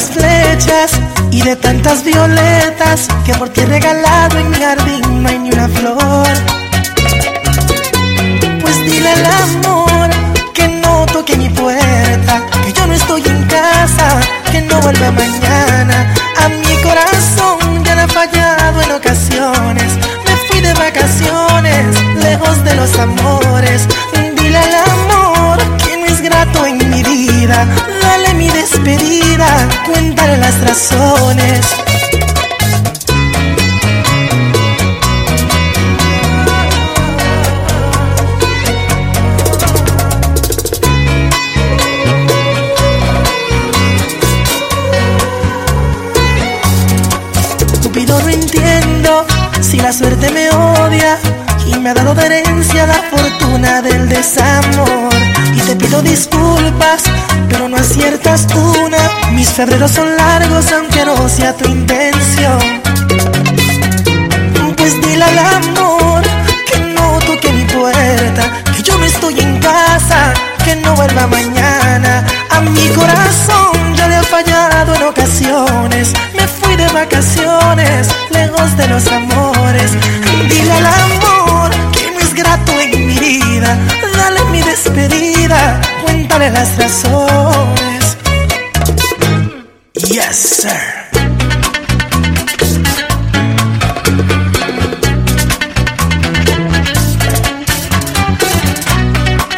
las flechas y de tantas violetas que por ti he regalado en mi jardín no hay ni una flor. Pues dile al amor que no toque mi puerta, que yo no estoy en casa, que no vuelva mañana. A mi corazón ya le ha fallado en ocasiones de vacaciones, lejos de los amores. Dile al amor que no es grato en mi vida. Dale mi despedida, cuéntale las razones. Cupido no entiendo si la suerte me odia y me ha dado de herencia la fortuna del desamor. Y te pido disculpas, pero no aciertas una. Mis febreros son largos, aunque no sea tu intención. Pues dile al amor que no toque mi puerta, que yo no estoy en casa, que no vuelva mañana. A mi corazón ya le ha fallado en ocasiones. Me fui de vacaciones, lejos de los amores. Dile al amor que no es grato en mi vida. Dale mi despedida, cuéntale las razones. Yes, sir.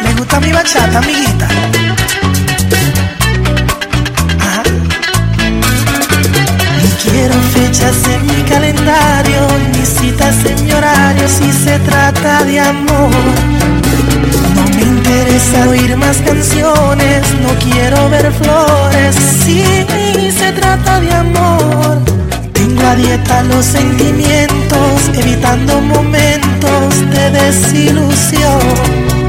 Me gusta mi bachata, amiguita. Ajá. Quiero fechas en mi calendario, ni en mi horario si se trata de amor. Interesa oír más canciones, no quiero ver flores si se trata de amor. Tengo a dieta los sentimientos, evitando momentos de desilusión.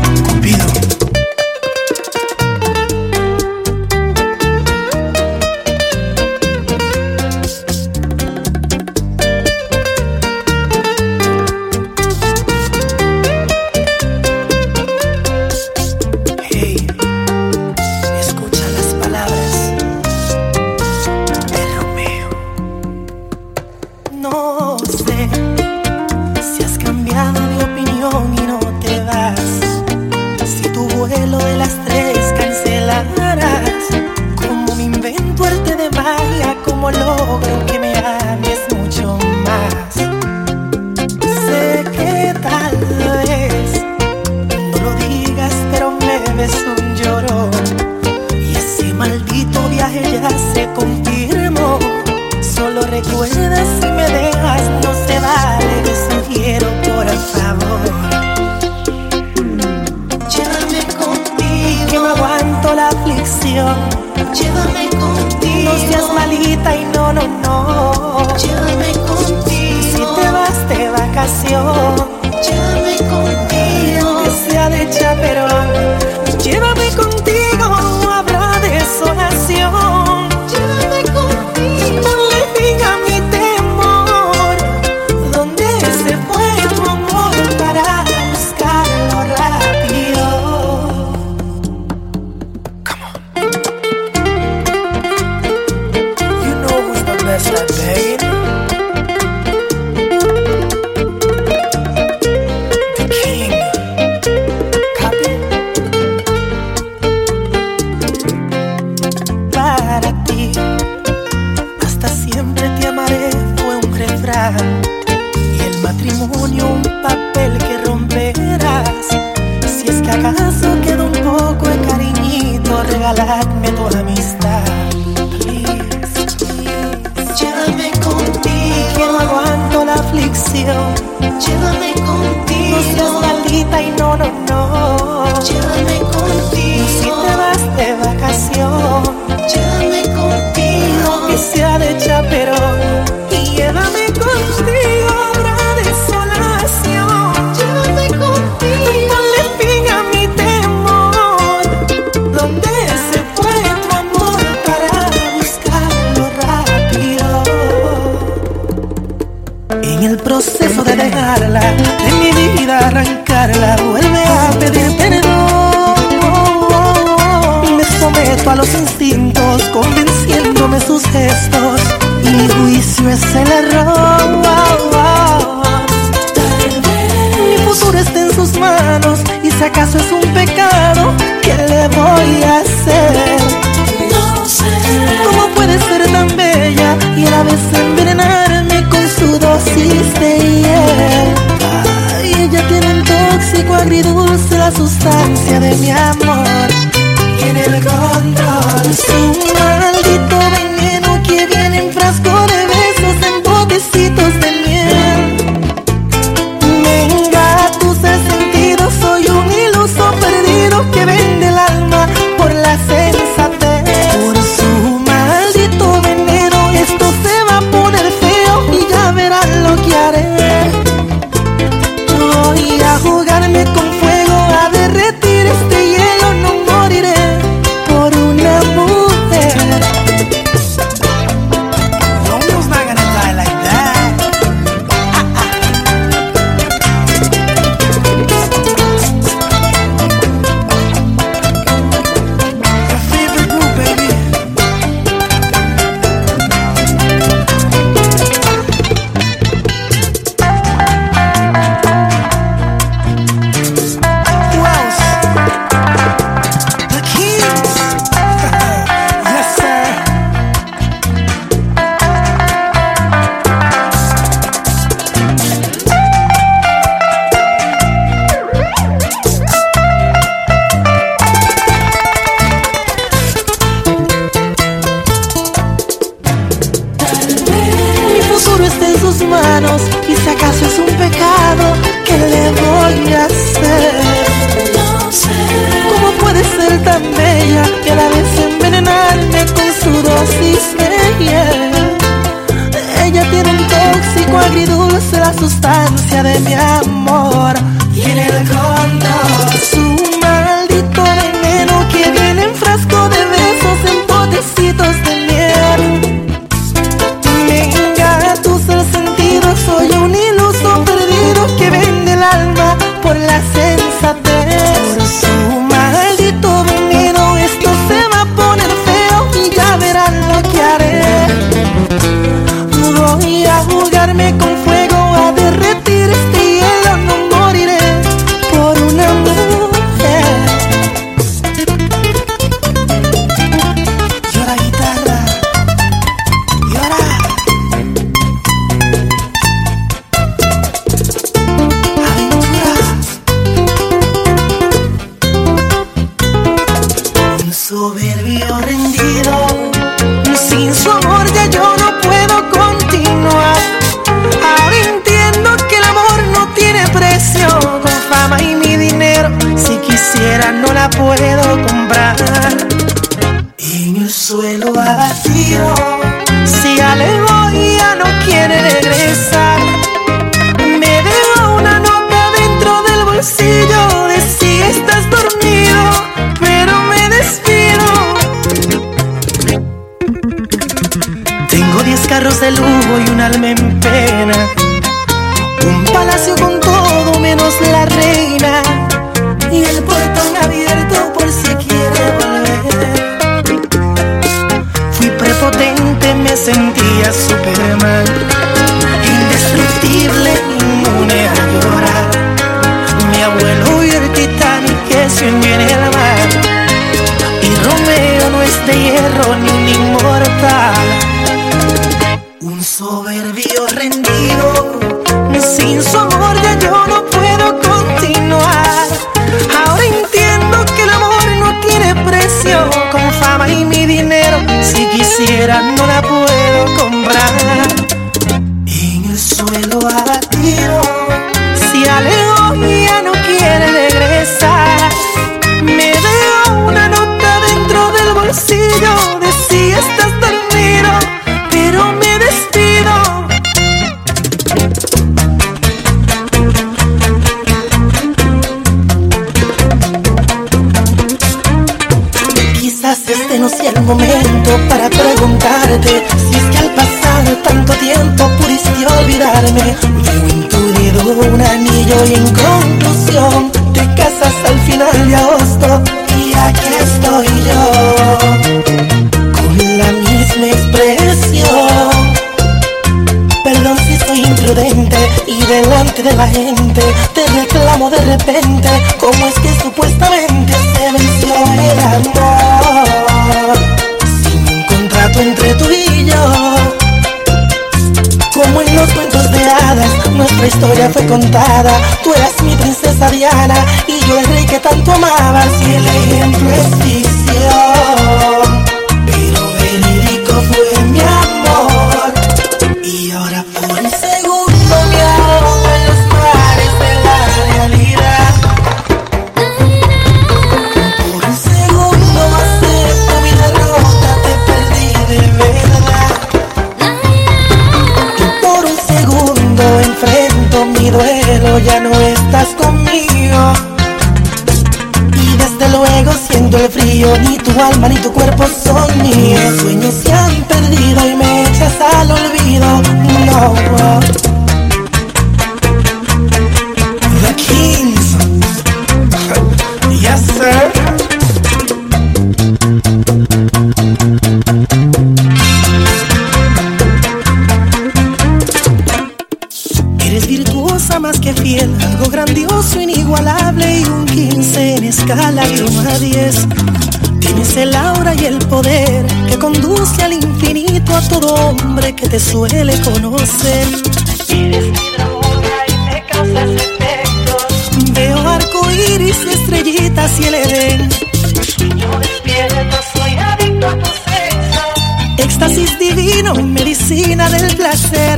éxtasis divino, medicina del placer.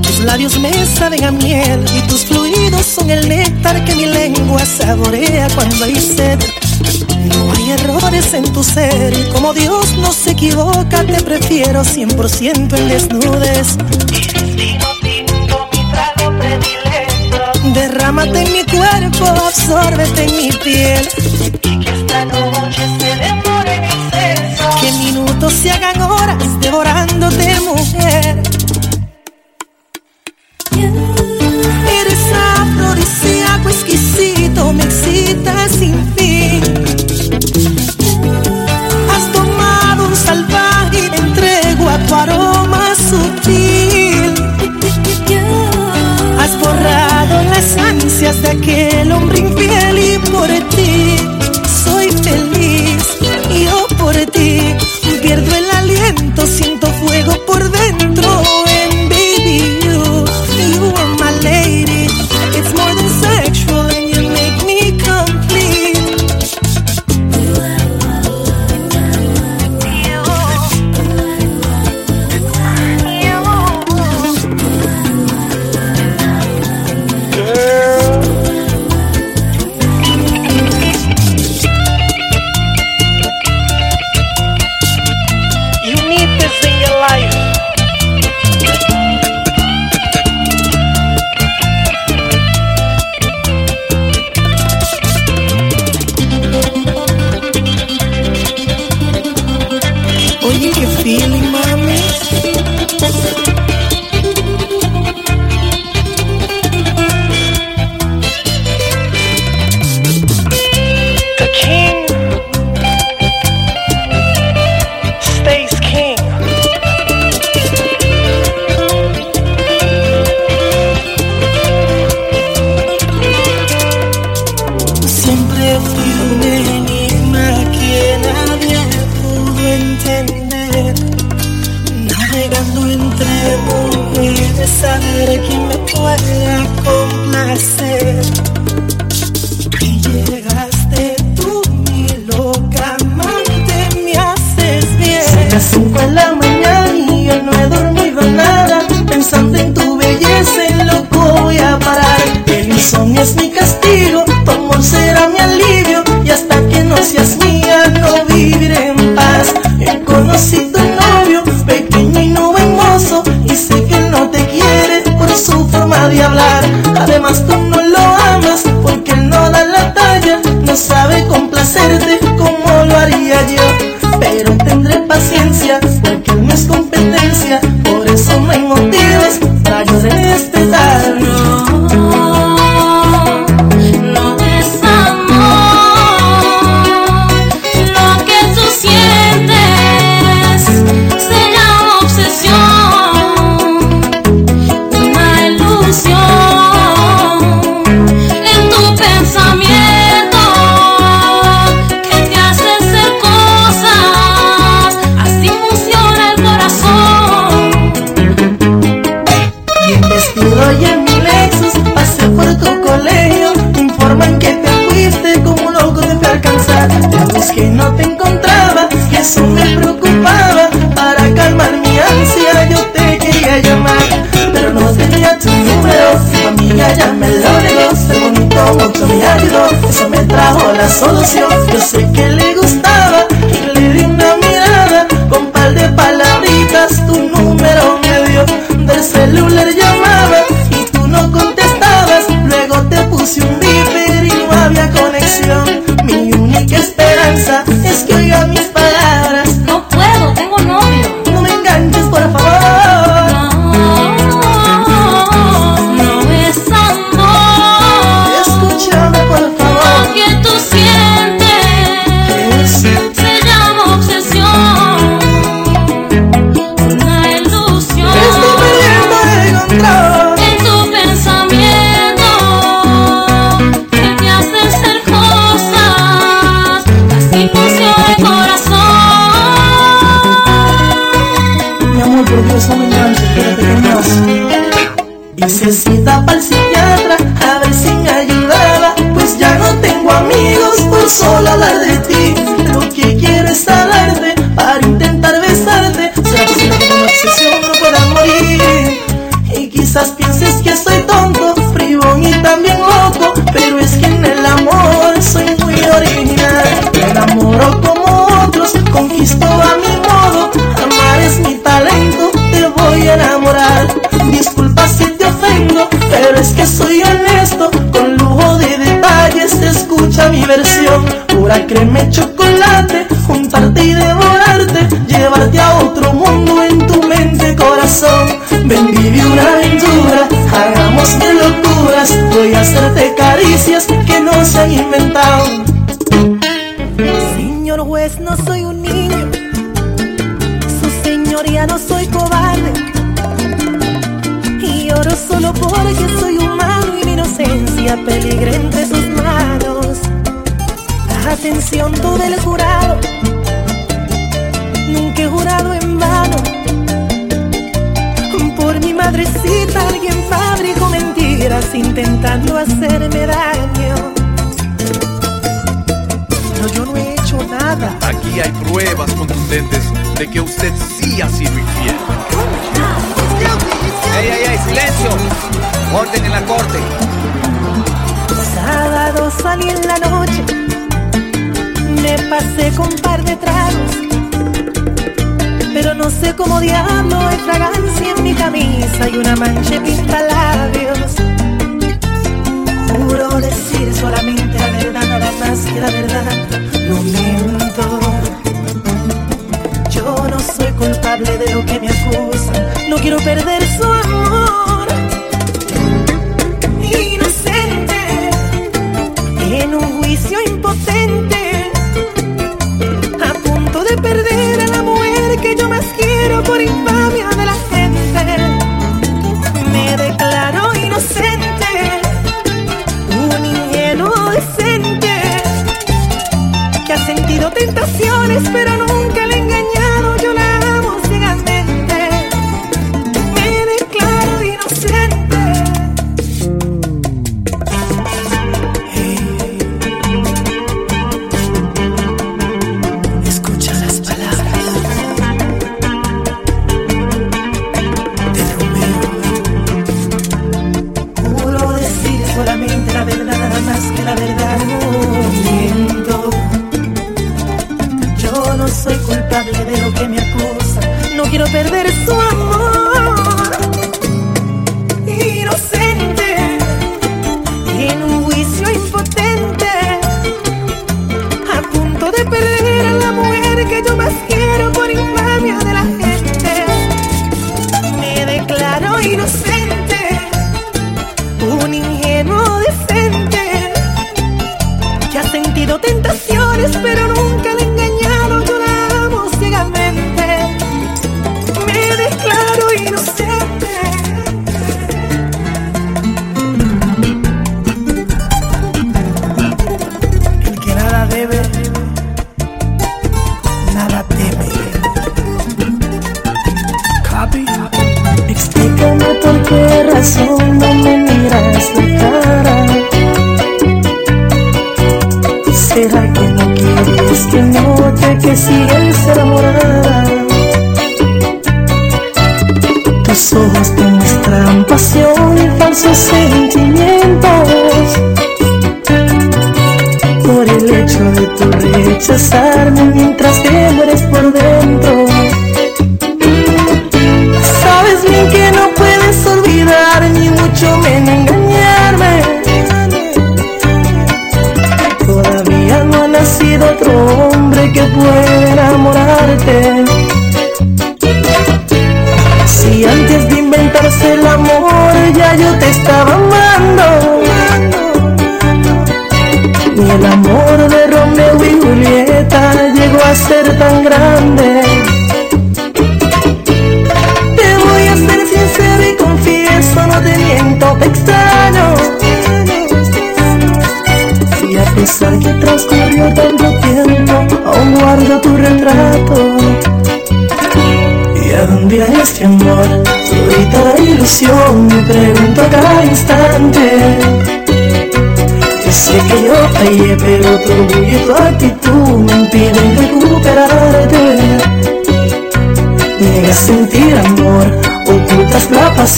Tus labios me saben a miel y tus fluidos son el néctar que mi lengua saborea cuando hay sed. No hay errores en tu ser y como Dios no se equivoca, te prefiero 100% en desnudes. Derrámate en mi cuerpo, absórbete en mi piel. Y que esta noche minutos se hagan horas devorándote, mujer. Eres afrodisíaco exquisito, me excitas sin fin. Has tomado un salvaje y entrego a tu aroma sutil. Has borrado las ansias de aquel hombre infiel y por ti soy feliz. Y yo por ti atención tú del jurado. Nunca he jurado en vano. Por mi madrecita alguien fabricó mentiras intentando hacerme daño. No, yo no he hecho nada. Aquí hay pruebas contundentes de que usted sí ha sido infiel. ¡Ey, ey, ey! ¡Silencio! Orden en la corte. Sábado salí en la noche me pasé con un par de tragos. Pero no sé cómo diablo hay fragancia en mi camisa y una mancha pinta labios. Juro decir solamente la verdad, nada más que la verdad. No miento. Yo no soy culpable de lo que me acusan. No quiero perder su amor. tentaciones, pero no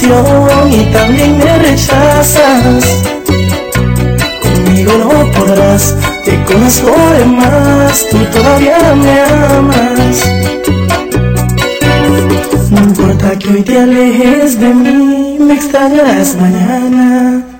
y también me rechazas. Conmigo no podrás, te conozco de más, tú todavía me amas. No importa que hoy te alejes de mí, me extrañarás mañana.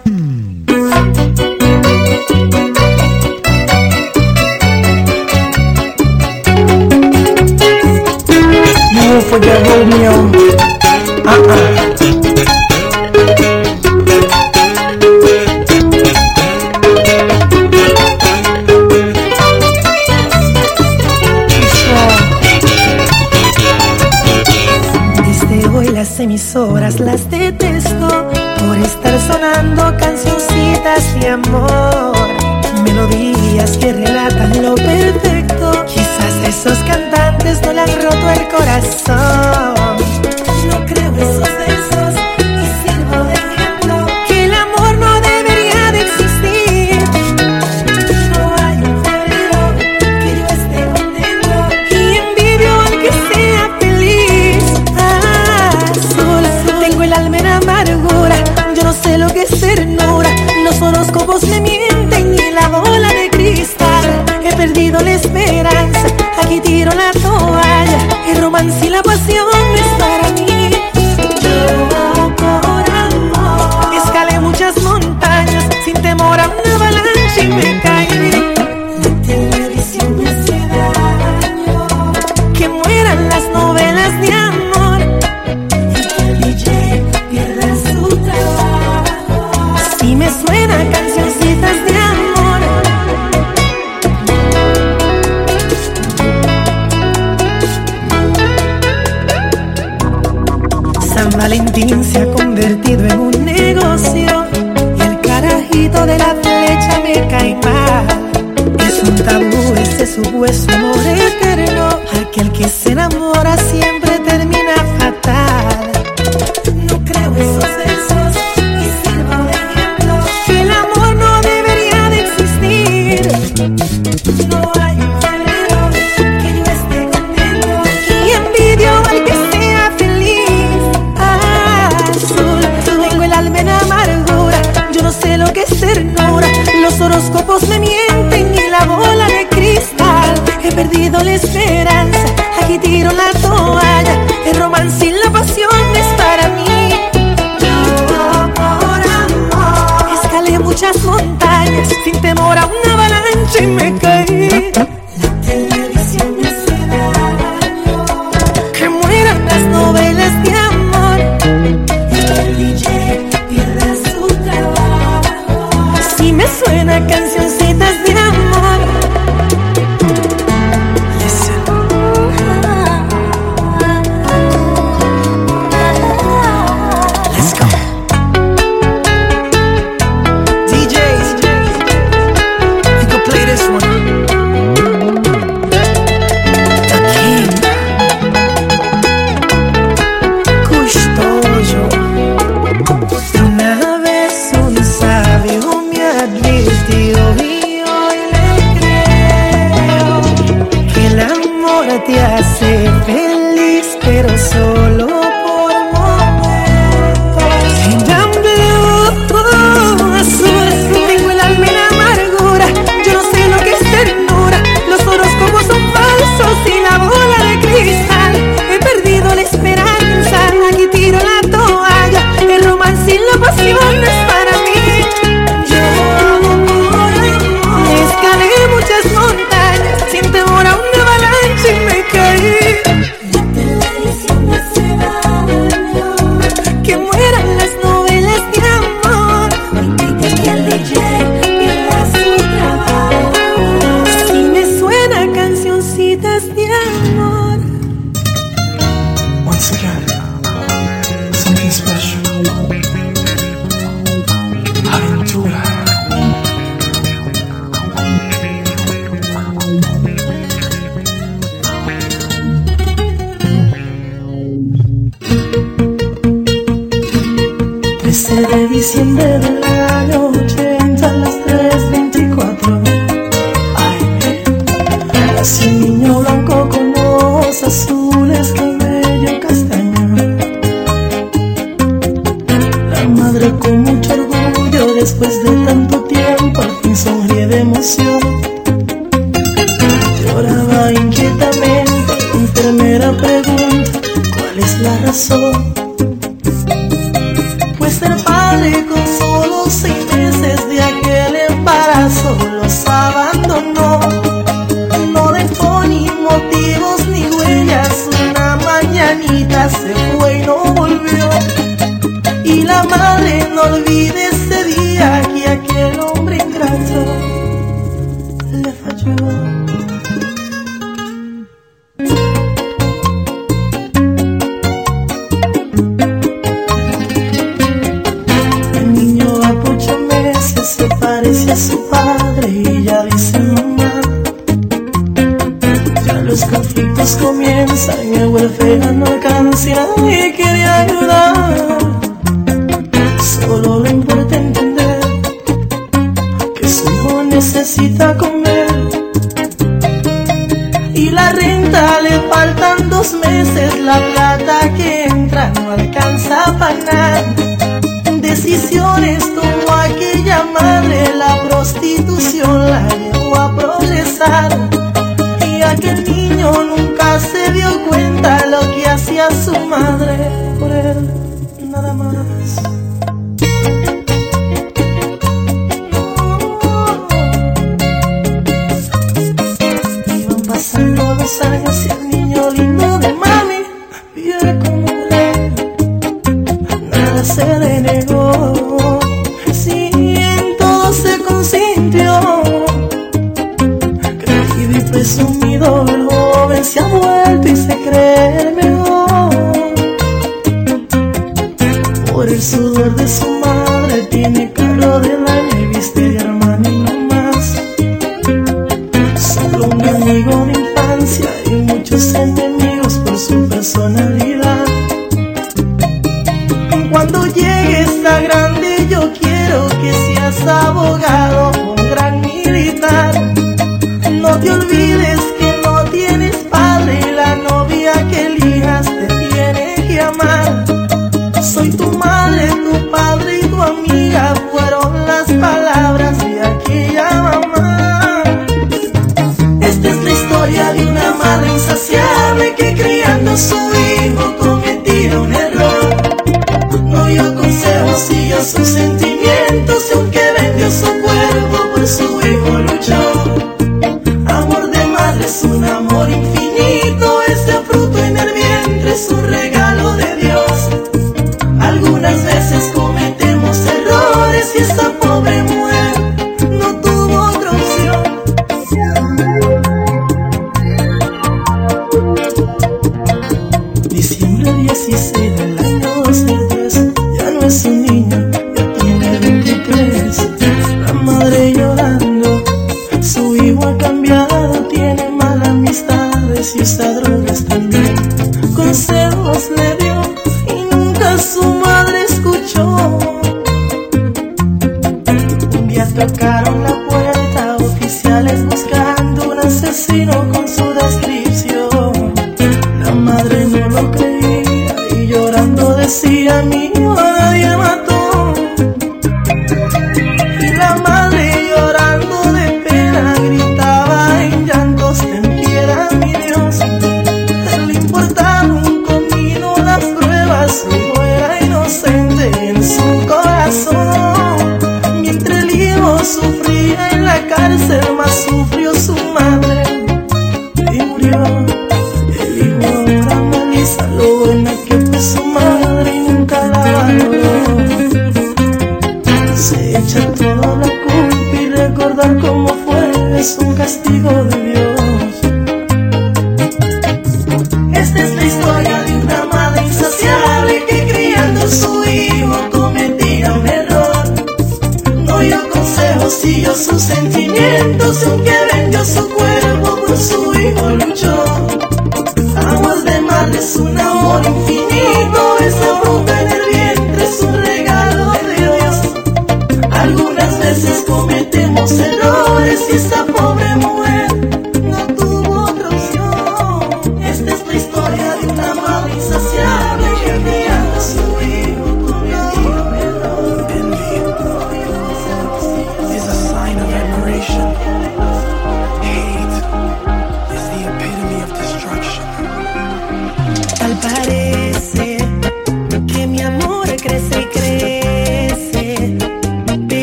Por él, nada más.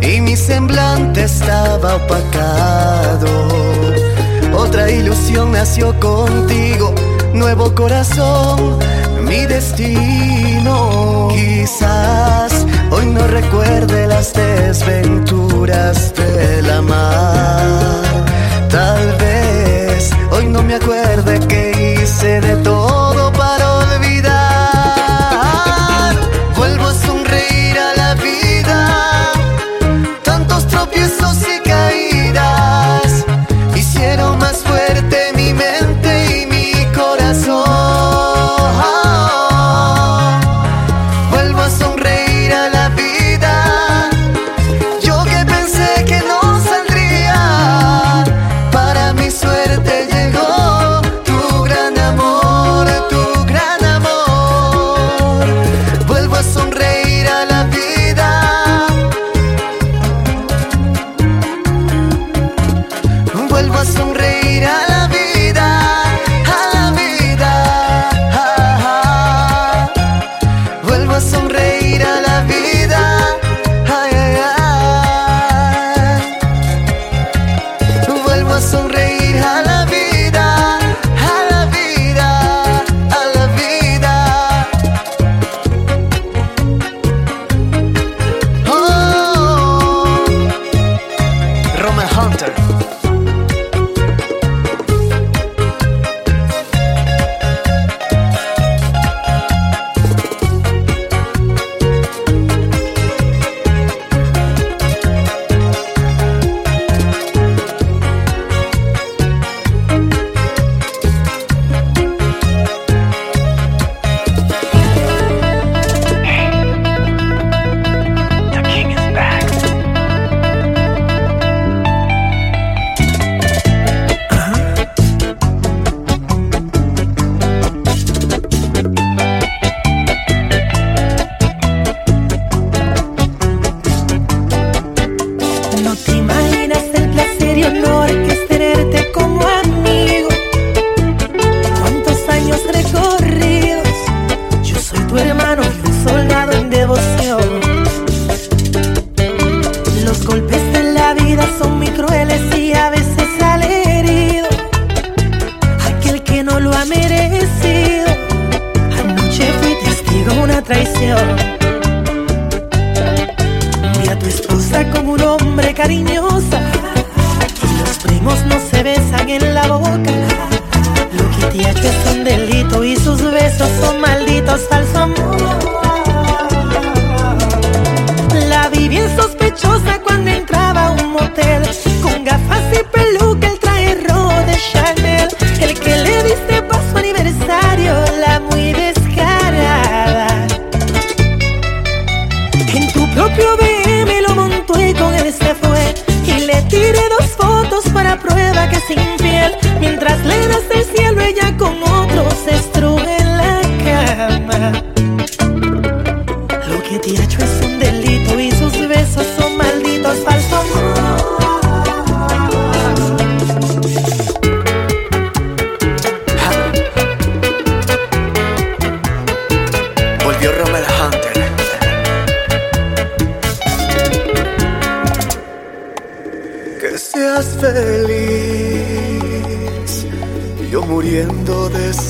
y mi semblante estaba opacado. Otra ilusión nació contigo, nuevo corazón, mi destino. Quizás hoy no recuerde las desventuras de la mar. Tal vez hoy no me acuerde que hice de todo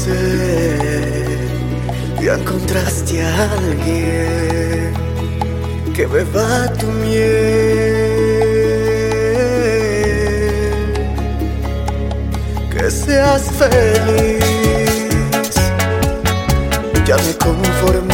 sé, ya encontraste a alguien que beba tu miel, que seas feliz, ya me conformo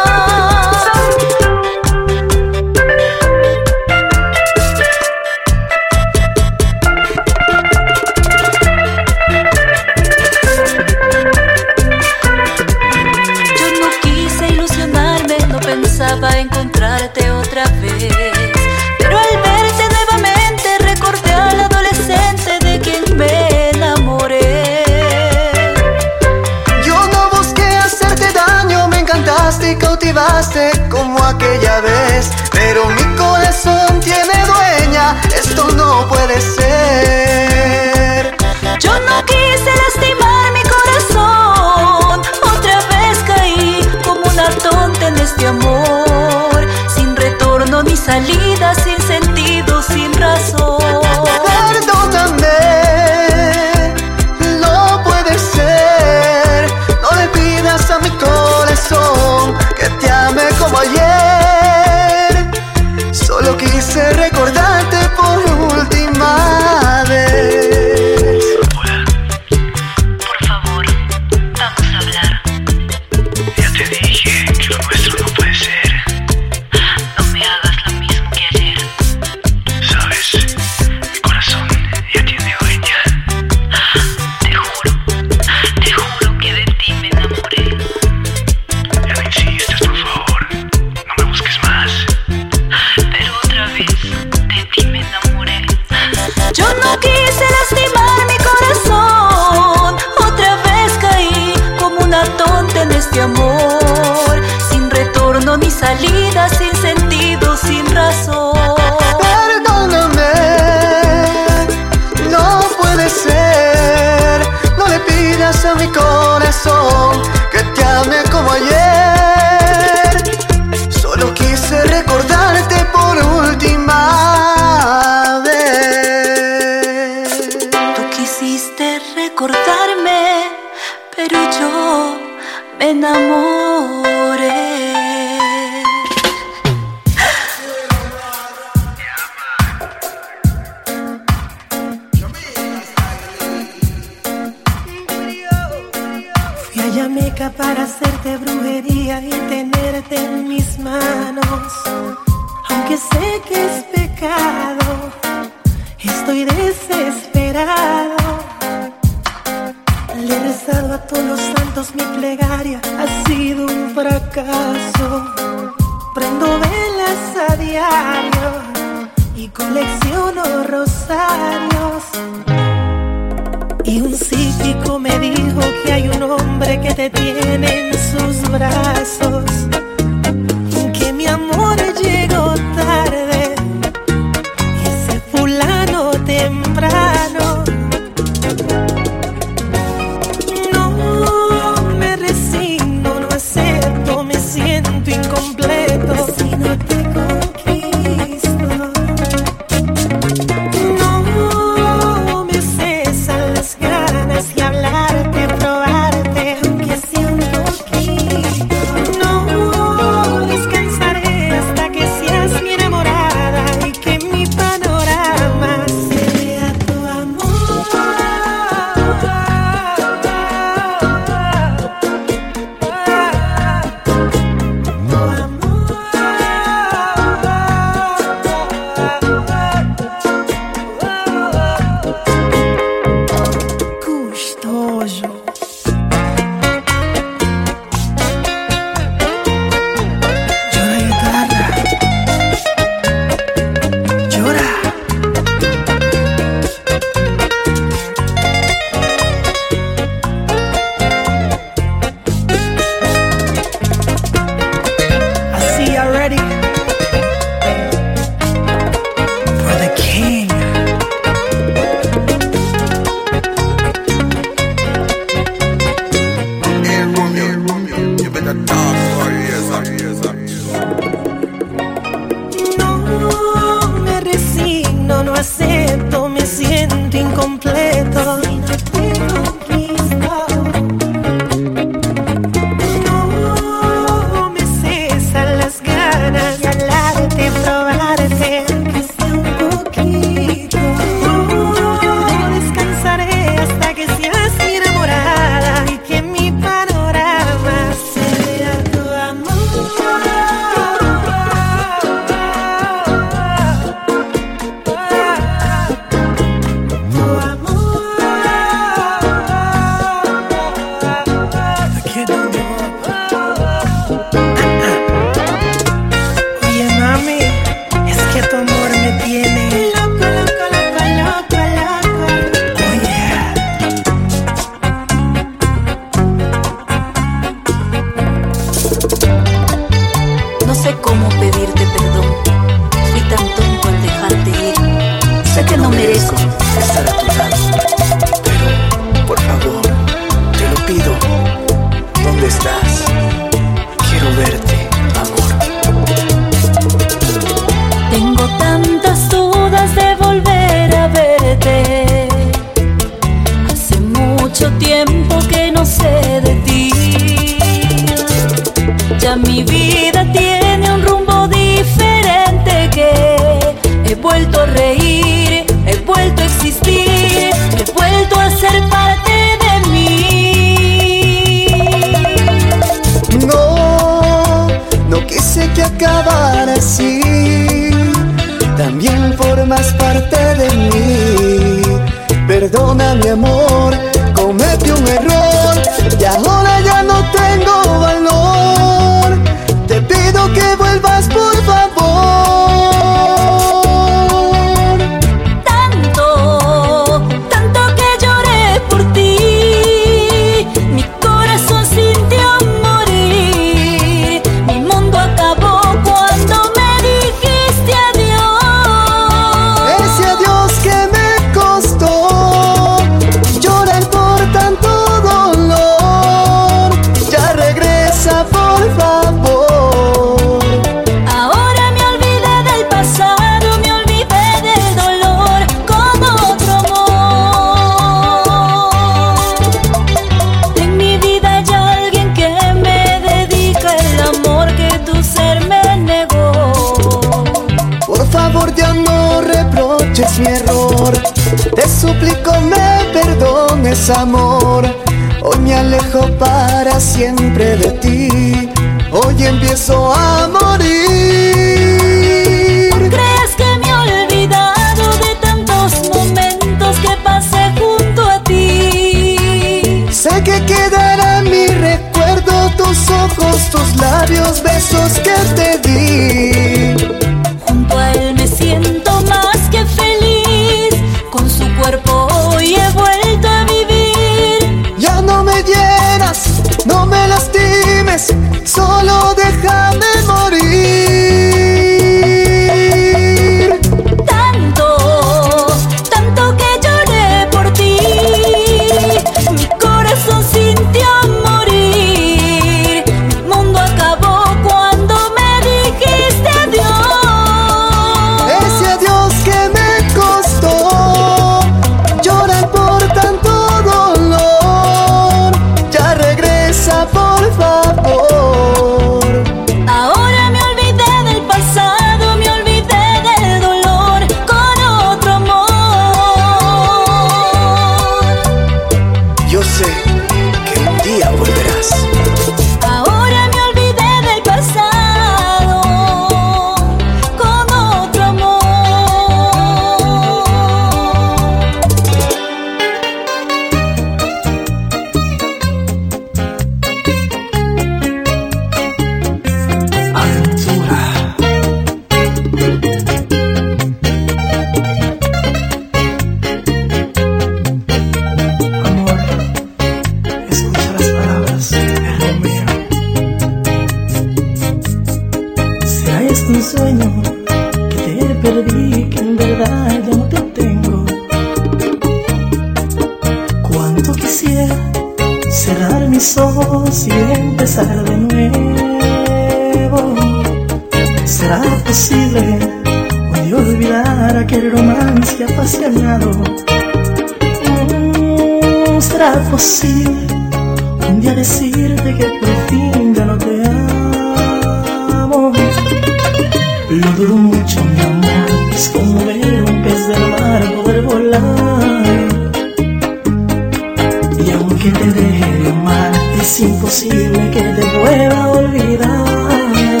imposible que te pueda olvidar.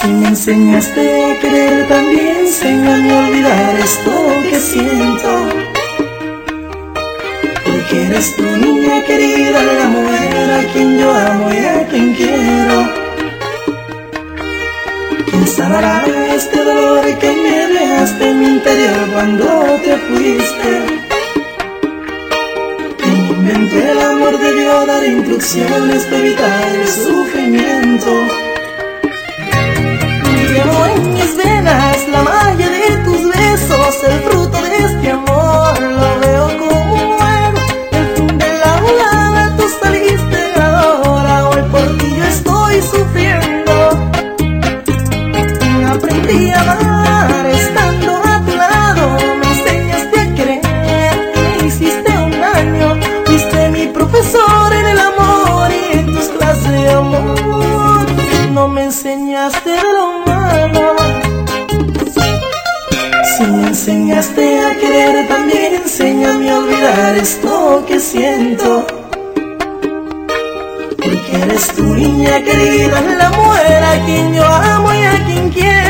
Si me enseñaste a querer, también enséñame a olvidar esto que siento. Porque eres tu niña querida, la mujer a quien yo amo y a quien quiero. ¿Quién sanará este dolor que me dejaste en mi interior cuando te fuiste? momento el amor debió dar instrucciones para evitar el sufrimiento. Llevo en mis venas la malla de tus besos, el fruto de este amor. enséñame a olvidar esto que siento. Porque eres tu niña querida, la mujer a quien yo amo y a quien quiero.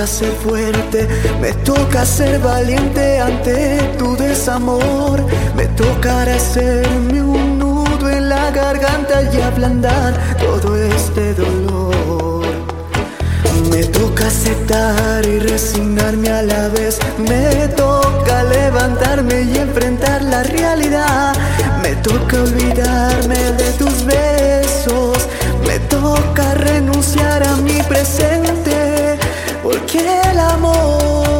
toca ser fuerte, me toca ser valiente ante tu desamor. Me tocará hacerme un nudo en la garganta y ablandar todo este dolor. Me toca aceptar y resignarme a la vez. Me toca levantarme y enfrentar la realidad. Me toca olvidarme de tus besos. Me toca renunciar a mi presente que el amor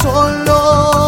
solo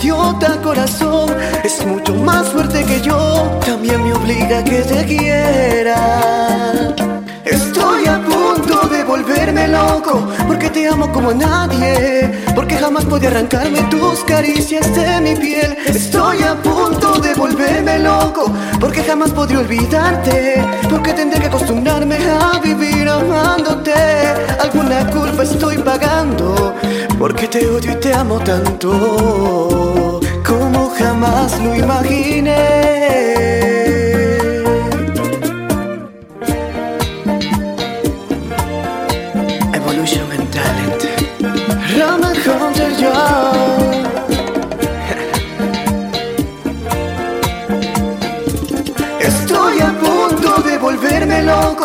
Idiota corazón es mucho más fuerte que yo, también me obliga a que te quiera. Porque te amo como nadie Porque jamás pude arrancarme tus caricias de mi piel. Estoy a punto de volverme loco Porque jamás podré olvidarte Porque tendré que acostumbrarme a vivir amándote. Alguna culpa estoy pagando Porque te odio y te amo tanto Como jamás lo imaginé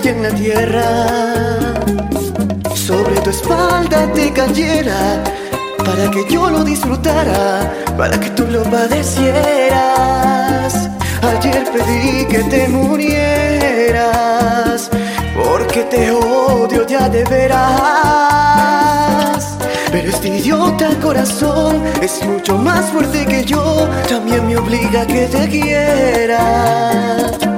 Hay en la tierra sobre tu espalda te cayera para que yo lo disfrutara, para que tú lo padecieras. Ayer pedí que te murieras porque te odio ya de veras. Pero este idiota corazón es mucho más fuerte que yo, también me obliga a que te quiera.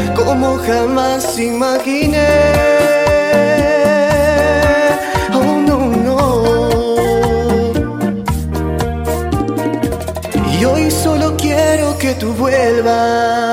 como jamás imaginé. Oh no, no. Y hoy solo quiero que tú vuelvas.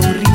Mejor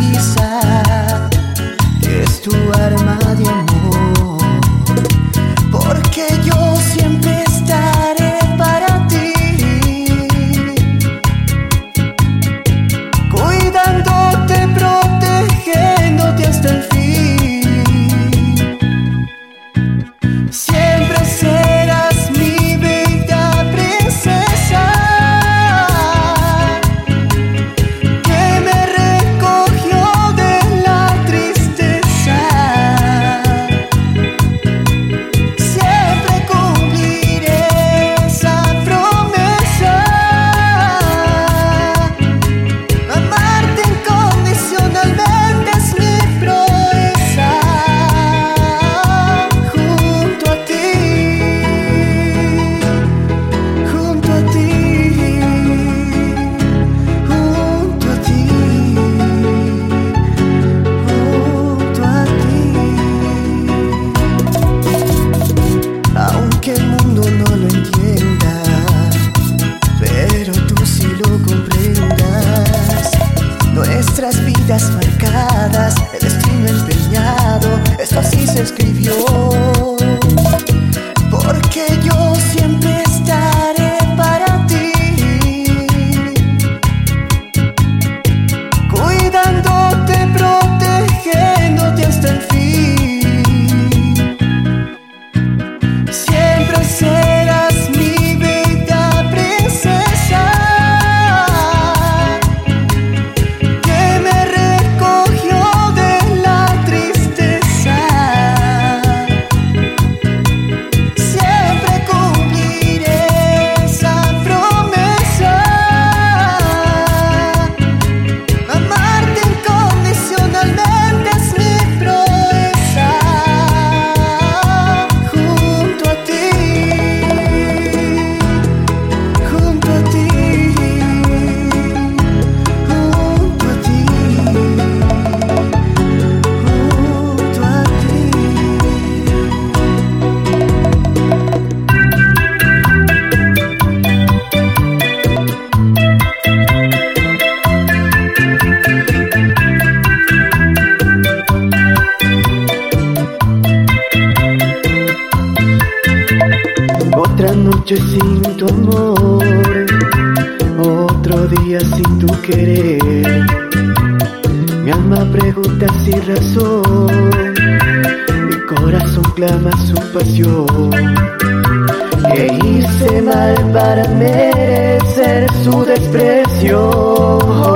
canción.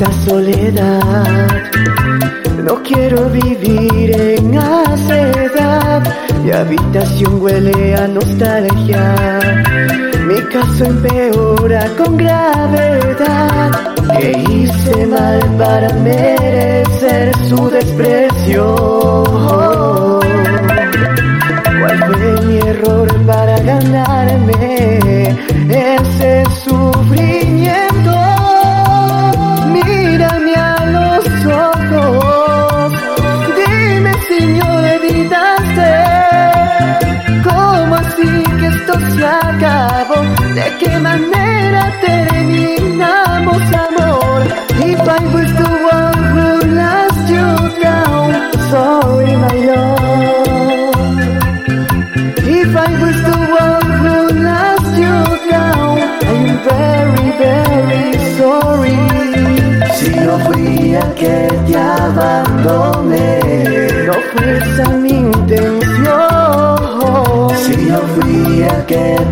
esta soledad. No quiero vivir en hacedad. Mi habitación huele a nostalgia. Mi caso empeora con gravedad. Que hice mal para merecer su desprecio. ¿Cuál fue mi error para ganarme ese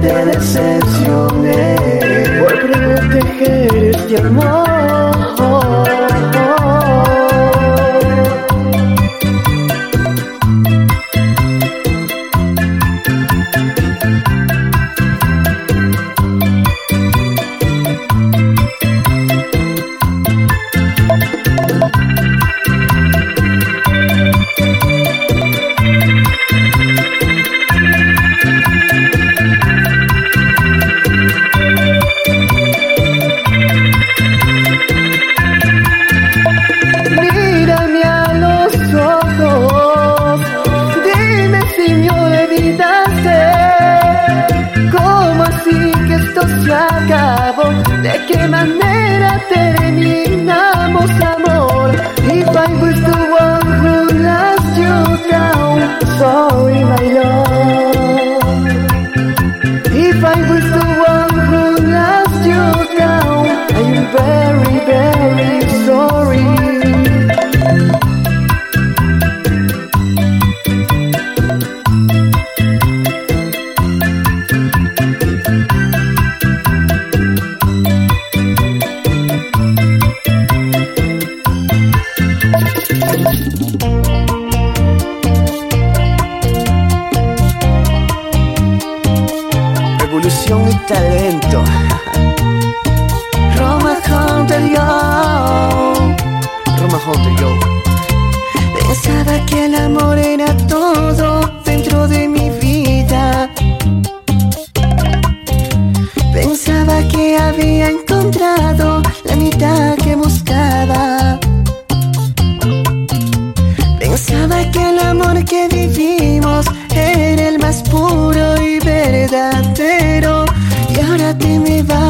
te decepcioné por proteger este amor. ti me vas.